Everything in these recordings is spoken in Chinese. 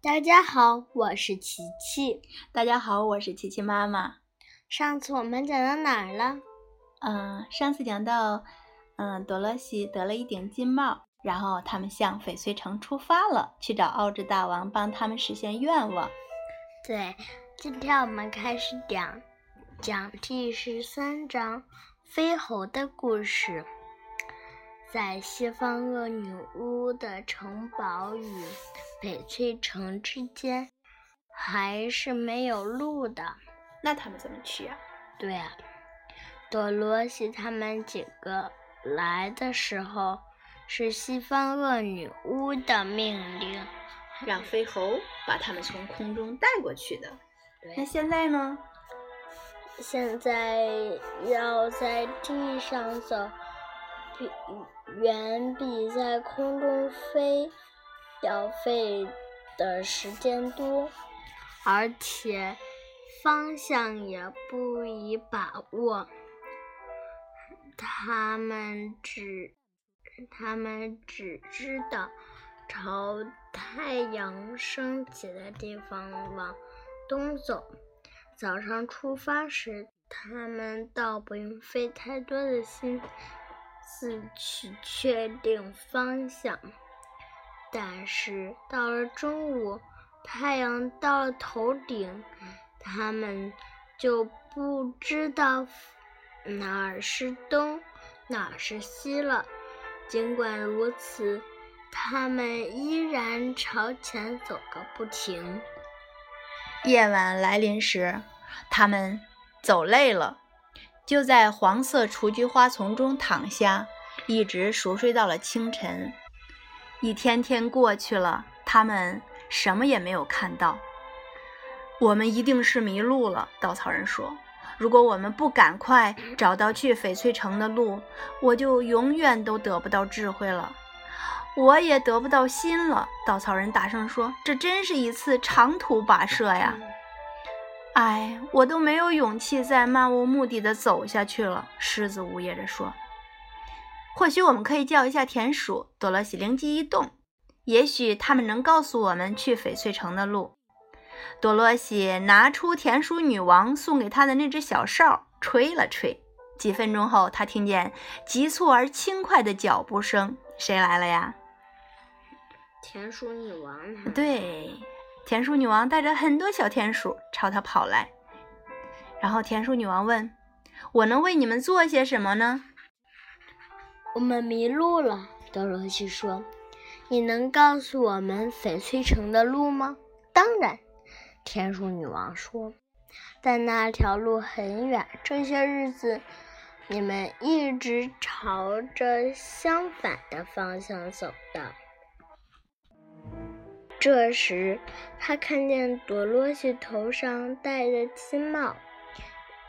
大家好，我是琪琪。大家好，我是琪琪妈妈。上次我们讲到哪儿了？嗯，上次讲到，嗯，多萝西得了一顶金帽，然后他们向翡翠城出发了，去找奥兹大王帮他们实现愿望。对，今天我们开始讲讲第十三章飞猴的故事。在西方恶女巫的城堡与翡翠城之间，还是没有路的。那他们怎么去啊？对啊，多罗西他们几个来的时候，是西方恶女巫的命令，让飞猴把他们从空中带过去的。那现在呢？现在要在地上走。远比在空中飞要费的时间多，而且方向也不易把握。他们只他们只知道朝太阳升起的地方往东走。早上出发时，他们倒不用费太多的心。自去确定方向，但是到了中午，太阳到了头顶，他们就不知道哪儿是东，哪儿是西了。尽管如此，他们依然朝前走个不停。夜晚来临时，他们走累了。就在黄色雏菊花丛中躺下，一直熟睡到了清晨。一天天过去了，他们什么也没有看到。我们一定是迷路了，稻草人说。如果我们不赶快找到去翡翠城的路，我就永远都得不到智慧了，我也得不到心了。稻草人大声说：“这真是一次长途跋涉呀！”哎，我都没有勇气再漫无目的的走下去了。狮子呜咽着说：“或许我们可以叫一下田鼠。”多萝西灵机一动，也许他们能告诉我们去翡翠城的路。多萝西拿出田鼠女王送给他的那只小哨，吹了吹。几分钟后，他听见急促而轻快的脚步声。谁来了呀？田鼠女王。对。田鼠女王带着很多小田鼠朝他跑来，然后田鼠女王问：“我能为你们做些什么呢？”“我们迷路了。”多罗西说。“你能告诉我们翡翠城的路吗？”“当然。”田鼠女王说。“但那条路很远，这些日子你们一直朝着相反的方向走的。”这时，他看见多罗西头上戴着金帽。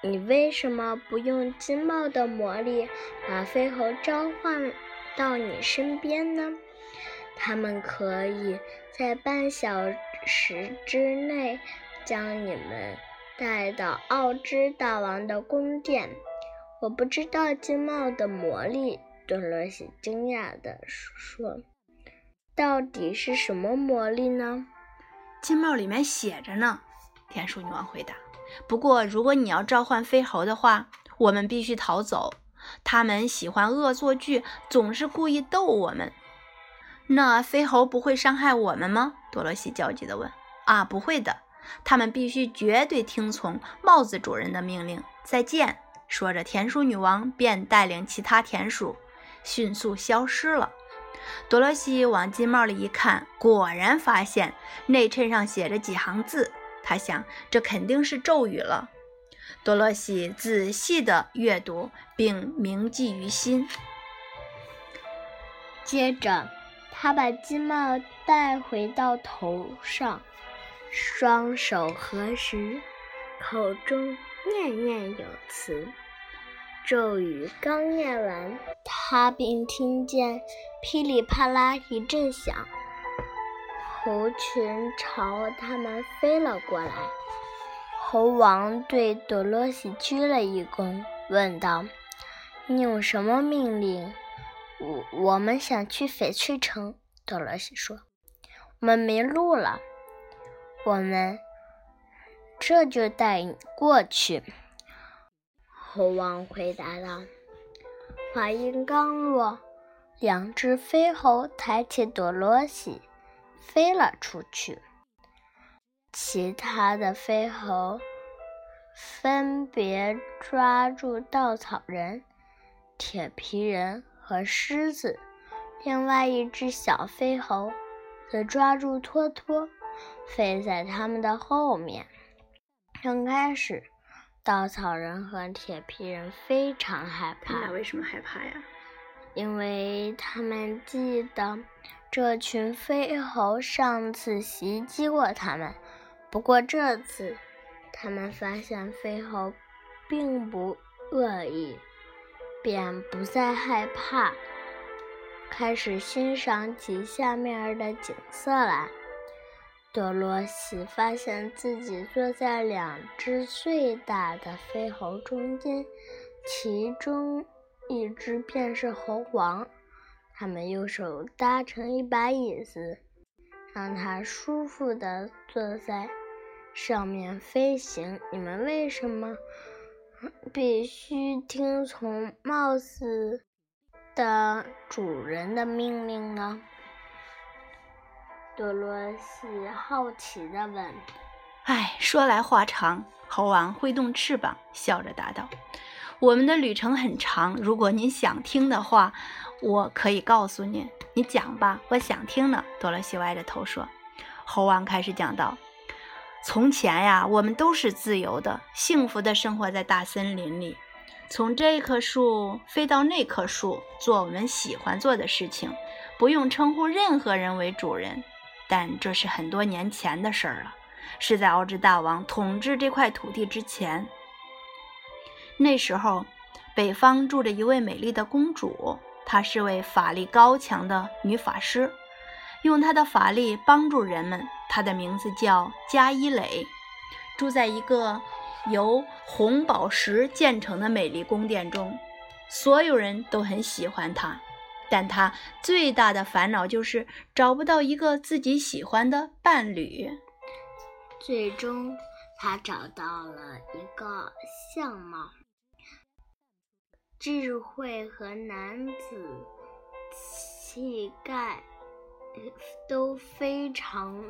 你为什么不用金帽的魔力把飞猴召唤到你身边呢？他们可以在半小时之内将你们带到奥兹大王的宫殿。我不知道金帽的魔力，多罗西惊讶地说。到底是什么魔力呢？金帽里面写着呢。田鼠女王回答。不过，如果你要召唤飞猴的话，我们必须逃走。他们喜欢恶作剧，总是故意逗我们。那飞猴不会伤害我们吗？多萝西焦急地问。啊，不会的。他们必须绝对听从帽子主人的命令。再见。说着，田鼠女王便带领其他田鼠迅速消失了。多萝西往金帽里一看，果然发现内衬上写着几行字。他想，这肯定是咒语了。多萝西仔细地阅读，并铭记于心。接着，他把金帽戴回到头上，双手合十，口中念念有词。咒语刚念完，他便听见噼里啪啦一阵响，猴群朝他们飞了过来。猴王对多罗西鞠了一躬，问道：“你有什么命令？”“我我们想去翡翠城。”多罗西说。“我们迷路了。”我们这就带你过去。”猴王回答道。话音刚落，两只飞猴抬起多罗西，飞了出去。其他的飞猴分别抓住稻草人、铁皮人和狮子，另外一只小飞猴则抓住托托，飞在他们的后面。刚开始。稻草人和铁皮人非常害怕。他俩为什么害怕呀？因为他们记得这群飞猴上次袭击过他们。不过这次，他们发现飞猴并不恶意，便不再害怕，开始欣赏起下面的景色来。多罗西发现自己坐在两只最大的飞猴中间，其中一只便是猴王。他们用手搭成一把椅子，让它舒服地坐在上面飞行。你们为什么必须听从貌似的主人的命令呢？多罗西好奇地问：“哎，说来话长。”猴王挥动翅膀，笑着答道：“我们的旅程很长，如果您想听的话，我可以告诉您。你讲吧，我想听呢。”多罗西歪着头说。猴王开始讲道：“从前呀，我们都是自由的，幸福的生活在大森林里，从这棵树飞到那棵树，做我们喜欢做的事情，不用称呼任何人为主人。”但这是很多年前的事儿了，是在奥之大王统治这块土地之前。那时候，北方住着一位美丽的公主，她是位法力高强的女法师，用她的法力帮助人们。她的名字叫加伊蕾，住在一个由红宝石建成的美丽宫殿中，所有人都很喜欢她。但他最大的烦恼就是找不到一个自己喜欢的伴侣。最终，他找到了一个相貌、智慧和男子气概都非常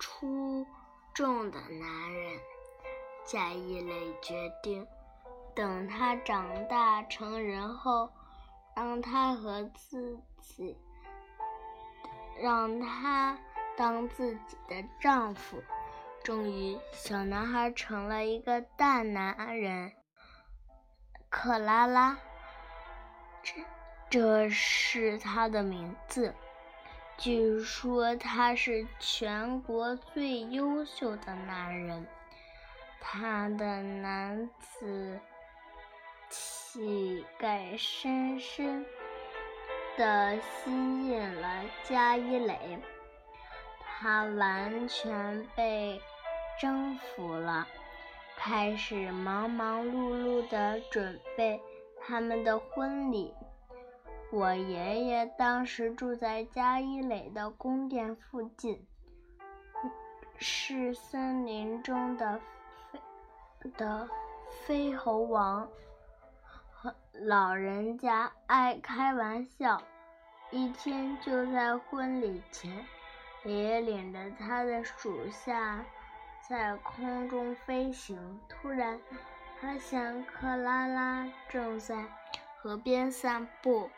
出众的男人。贾一磊决定，等他长大成人后。让他和自己，让他当自己的丈夫。终于，小男孩成了一个大男人。克拉拉，这这是他的名字。据说他是全国最优秀的男人。他的男子。乞丐深深的吸引了加伊蕾，他完全被征服了，开始忙忙碌碌地准备他们的婚礼。我爷爷当时住在加伊蕾的宫殿附近，是森林中的飞的飞猴王。老人家爱开玩笑，一天就在婚礼前，爷爷领着他的属下在空中飞行。突然，他想克拉拉正在河边散步。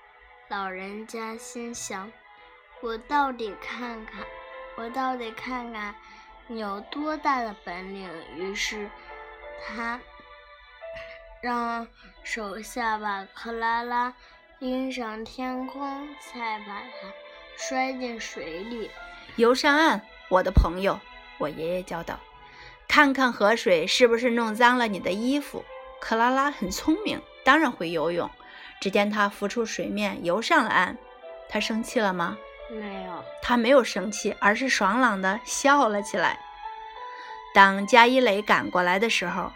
老人家心想：“我到底看看，我到底看看你有多大的本领。”于是，他。让手下把克拉拉拎上天空，再把她摔进水里，游上岸，我的朋友。我爷爷叫道：“看看河水是不是弄脏了你的衣服。”克拉拉很聪明，当然会游泳。只见她浮出水面，游上了岸。她生气了吗？没有，她没有生气，而是爽朗地笑了起来。当加伊雷赶过来的时候。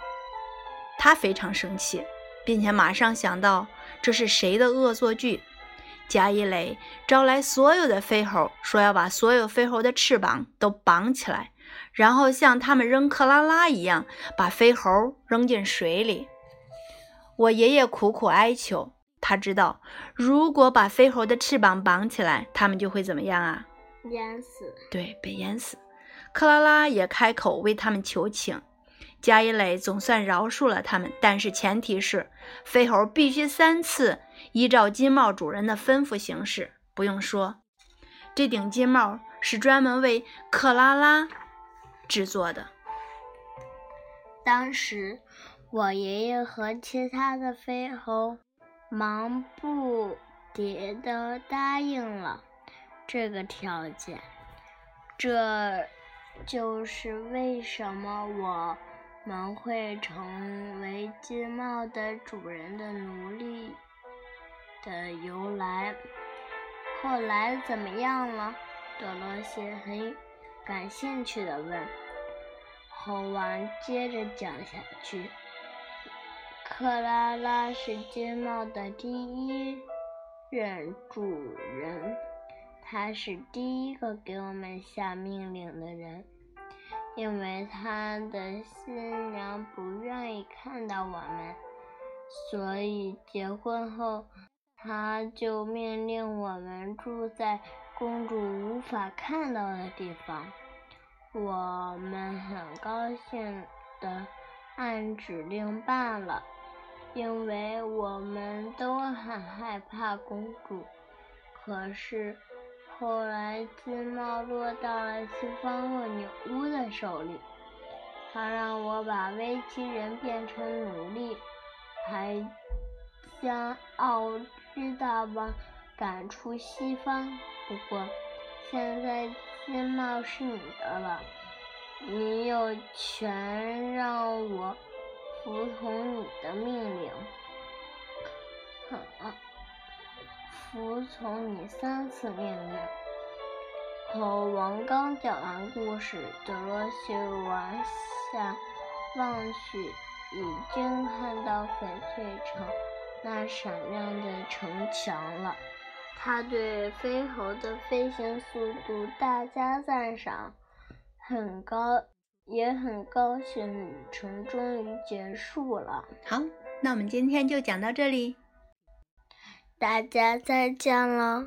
他非常生气，并且马上想到这是谁的恶作剧。加伊雷招来所有的飞猴，说要把所有飞猴的翅膀都绑起来，然后像他们扔克拉拉一样，把飞猴扔进水里。我爷爷苦苦哀求，他知道如果把飞猴的翅膀绑起来，他们就会怎么样啊？淹死。对，被淹死。克拉拉也开口为他们求情。加伊蕾总算饶恕了他们，但是前提是飞猴必须三次依照金帽主人的吩咐行事。不用说，这顶金帽是专门为克拉拉制作的。当时，我爷爷和其他的飞猴忙不迭地答应了这个条件。这就是为什么我。们会成为金帽的主人的奴隶的由来。后来怎么样了？多罗西很感兴趣地问。猴王接着讲下去：克拉拉是金帽的第一任主人，他是第一个给我们下命令的人。因为他的新娘不愿意看到我们，所以结婚后他就命令我们住在公主无法看到的地方。我们很高兴的按指令办了，因为我们都很害怕公主。可是。后来，金帽落到了西方恶女巫的手里，他让我把危机人变成奴隶，还将奥之大王赶出西方。不过，现在金帽是你的了，你有权让我服从你的命令。哼。服从你三次命令。猴王刚讲完故事，德罗西往下望去，已经看到翡翠城那闪亮的城墙了。他对飞猴的飞行速度大加赞赏，很高，也很高兴旅程终于结束了。好，那我们今天就讲到这里。大家再见了。